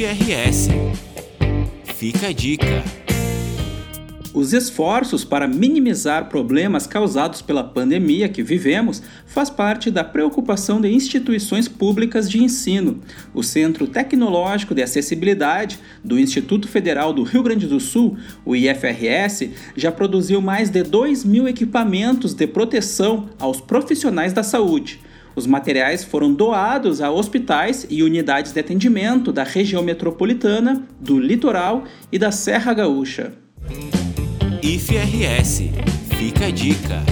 IFRS. Fica a dica. Os esforços para minimizar problemas causados pela pandemia que vivemos faz parte da preocupação de instituições públicas de ensino. O Centro Tecnológico de Acessibilidade do Instituto Federal do Rio Grande do Sul, o IFRS, já produziu mais de 2 mil equipamentos de proteção aos profissionais da saúde. Os materiais foram doados a hospitais e unidades de atendimento da região metropolitana, do litoral e da Serra Gaúcha. IFRS. Fica a dica.